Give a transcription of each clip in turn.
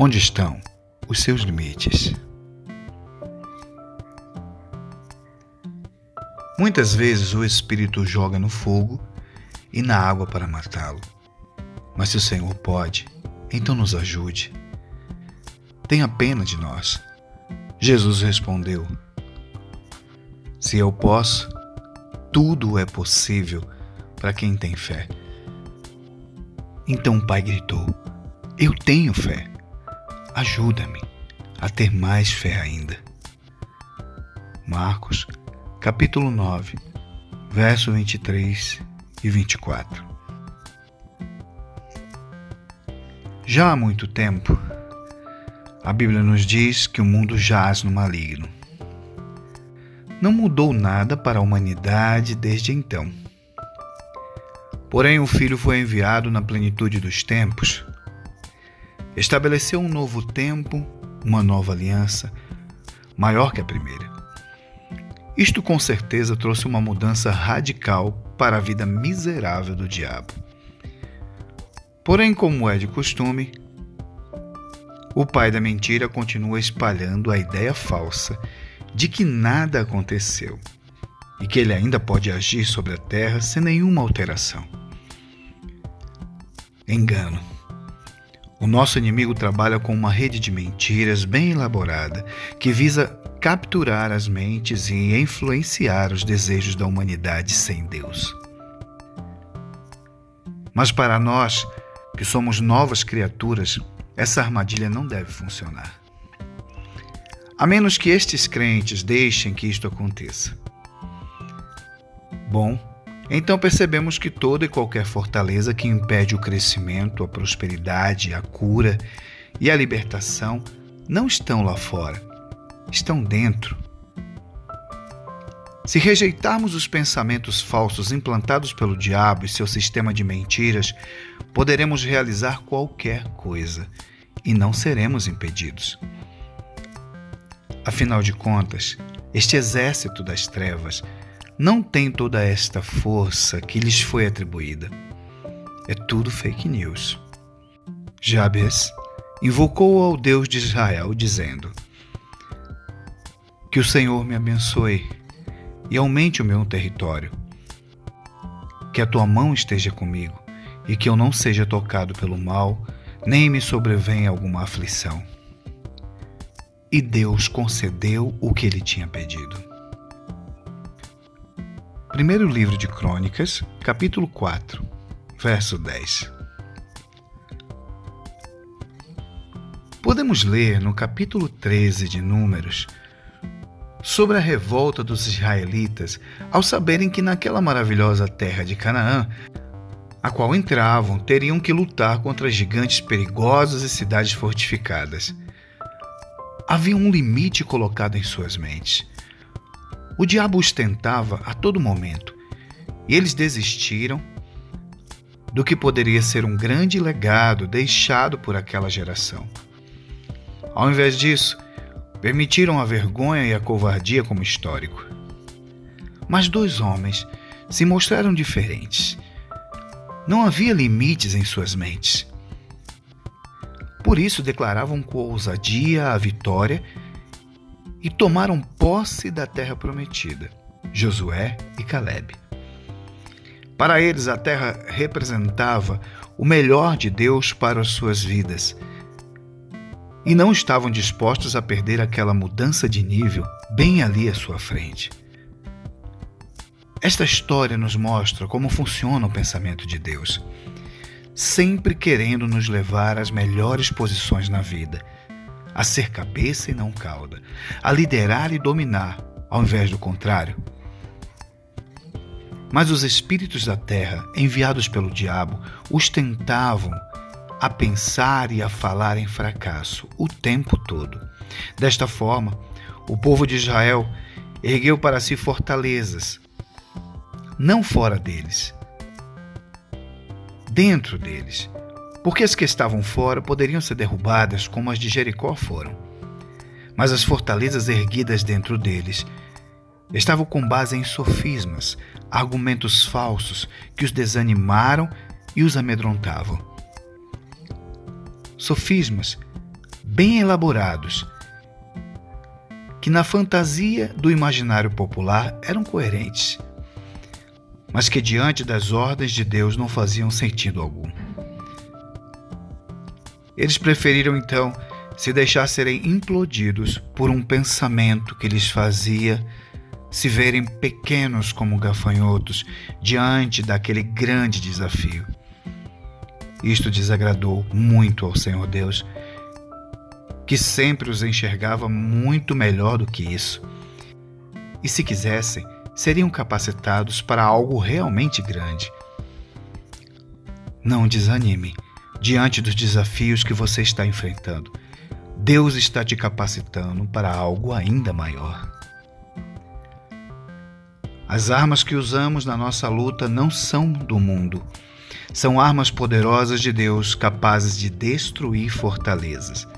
Onde estão os seus limites? Muitas vezes o Espírito joga no fogo e na água para matá-lo. Mas se o Senhor pode, então nos ajude. Tenha pena de nós. Jesus respondeu: Se eu posso, tudo é possível para quem tem fé. Então o pai gritou: Eu tenho fé. Ajuda-me a ter mais fé ainda. Marcos, capítulo 9, verso 23 e 24. Já há muito tempo, a Bíblia nos diz que o mundo jaz no maligno. Não mudou nada para a humanidade desde então. Porém, o Filho foi enviado na plenitude dos tempos estabeleceu um novo tempo, uma nova aliança, maior que a primeira. Isto com certeza trouxe uma mudança radical para a vida miserável do diabo. Porém, como é de costume, o pai da mentira continua espalhando a ideia falsa de que nada aconteceu e que ele ainda pode agir sobre a terra sem nenhuma alteração. Engano. O nosso inimigo trabalha com uma rede de mentiras bem elaborada que visa capturar as mentes e influenciar os desejos da humanidade sem Deus. Mas para nós, que somos novas criaturas, essa armadilha não deve funcionar. A menos que estes crentes deixem que isto aconteça. Bom, então percebemos que toda e qualquer fortaleza que impede o crescimento, a prosperidade, a cura e a libertação não estão lá fora, estão dentro. Se rejeitarmos os pensamentos falsos implantados pelo diabo e seu sistema de mentiras, poderemos realizar qualquer coisa e não seremos impedidos. Afinal de contas, este exército das trevas não tem toda esta força que lhes foi atribuída. É tudo fake news. Jabes invocou ao Deus de Israel, dizendo: Que o Senhor me abençoe e aumente o meu território. Que a tua mão esteja comigo e que eu não seja tocado pelo mal, nem me sobrevenha alguma aflição. E Deus concedeu o que ele tinha pedido. Primeiro livro de Crônicas, capítulo 4, verso 10. Podemos ler no capítulo 13 de Números sobre a revolta dos israelitas ao saberem que naquela maravilhosa terra de Canaã, a qual entravam, teriam que lutar contra gigantes perigosos e cidades fortificadas. Havia um limite colocado em suas mentes o diabo os tentava a todo momento e eles desistiram do que poderia ser um grande legado deixado por aquela geração. Ao invés disso, permitiram a vergonha e a covardia como histórico. Mas dois homens se mostraram diferentes. Não havia limites em suas mentes. Por isso declaravam com ousadia a vitória e tomaram posse da terra prometida, Josué e Caleb. Para eles, a terra representava o melhor de Deus para as suas vidas e não estavam dispostos a perder aquela mudança de nível bem ali à sua frente. Esta história nos mostra como funciona o pensamento de Deus, sempre querendo nos levar às melhores posições na vida a ser cabeça e não cauda, a liderar e dominar, ao invés do contrário. Mas os espíritos da terra, enviados pelo diabo, os tentavam a pensar e a falar em fracasso o tempo todo. Desta forma, o povo de Israel ergueu para si fortalezas, não fora deles, dentro deles, porque as que estavam fora poderiam ser derrubadas como as de Jericó foram. Mas as fortalezas erguidas dentro deles estavam com base em sofismas, argumentos falsos que os desanimaram e os amedrontavam. Sofismas bem elaborados, que na fantasia do imaginário popular eram coerentes, mas que diante das ordens de Deus não faziam sentido algum. Eles preferiram então se deixar serem implodidos por um pensamento que lhes fazia se verem pequenos como gafanhotos diante daquele grande desafio. Isto desagradou muito ao Senhor Deus, que sempre os enxergava muito melhor do que isso. E se quisessem, seriam capacitados para algo realmente grande. Não desanime diante dos desafios que você está enfrentando. Deus está te capacitando para algo ainda maior. As armas que usamos na nossa luta não são do mundo. São armas poderosas de Deus capazes de destruir fortalezas.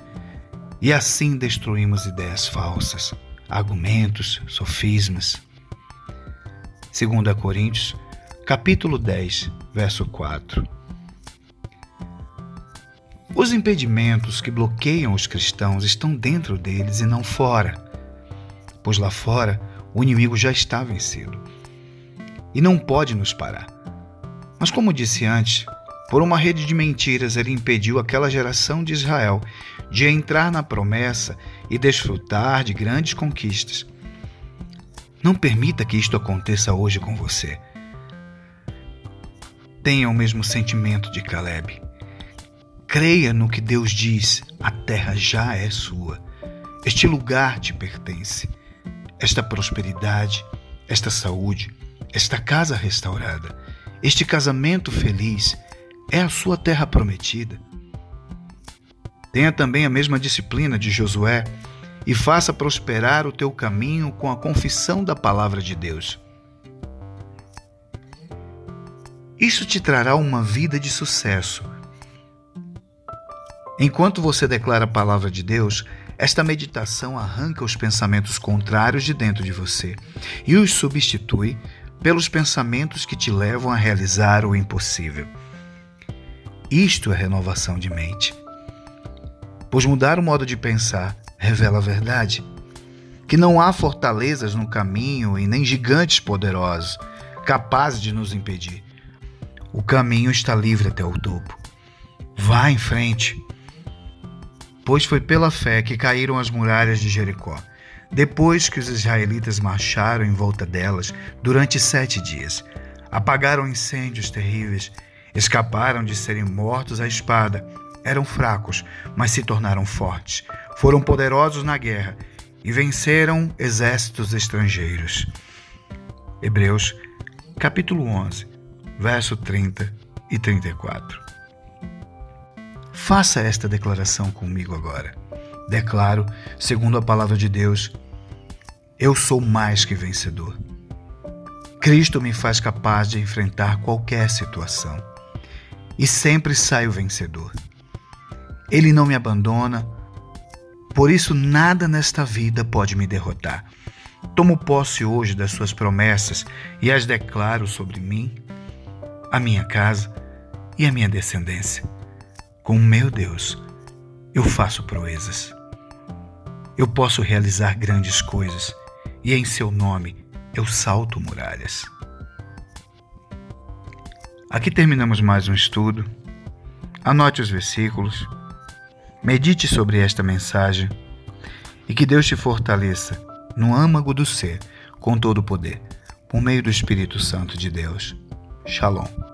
E assim destruímos ideias falsas, argumentos, sofismas. 2 Coríntios, capítulo 10, verso 4. Os impedimentos que bloqueiam os cristãos estão dentro deles e não fora, pois lá fora o inimigo já está vencido e não pode nos parar. Mas, como disse antes, por uma rede de mentiras, ele impediu aquela geração de Israel de entrar na promessa e desfrutar de grandes conquistas. Não permita que isto aconteça hoje com você. Tenha o mesmo sentimento de Caleb. Creia no que Deus diz: a terra já é sua. Este lugar te pertence. Esta prosperidade, esta saúde, esta casa restaurada, este casamento feliz é a sua terra prometida. Tenha também a mesma disciplina de Josué e faça prosperar o teu caminho com a confissão da palavra de Deus. Isso te trará uma vida de sucesso. Enquanto você declara a palavra de Deus, esta meditação arranca os pensamentos contrários de dentro de você e os substitui pelos pensamentos que te levam a realizar o impossível. Isto é renovação de mente. Pois mudar o modo de pensar revela a verdade, que não há fortalezas no caminho e nem gigantes poderosos capazes de nos impedir. O caminho está livre até o topo. Vá em frente. Pois foi pela fé que caíram as muralhas de Jericó, depois que os israelitas marcharam em volta delas durante sete dias. Apagaram incêndios terríveis Escaparam de serem mortos à espada. Eram fracos, mas se tornaram fortes. Foram poderosos na guerra e venceram exércitos estrangeiros. Hebreus, capítulo 11, verso 30 e 34. Faça esta declaração comigo agora. Declaro, segundo a palavra de Deus, eu sou mais que vencedor. Cristo me faz capaz de enfrentar qualquer situação e sempre saio vencedor. Ele não me abandona, por isso nada nesta vida pode me derrotar. Tomo posse hoje das suas promessas e as declaro sobre mim, a minha casa e a minha descendência. Com o meu Deus, eu faço proezas. Eu posso realizar grandes coisas e em seu nome eu salto muralhas. Aqui terminamos mais um estudo. Anote os versículos, medite sobre esta mensagem e que Deus te fortaleça no âmago do ser com todo o poder, por meio do Espírito Santo de Deus. Shalom.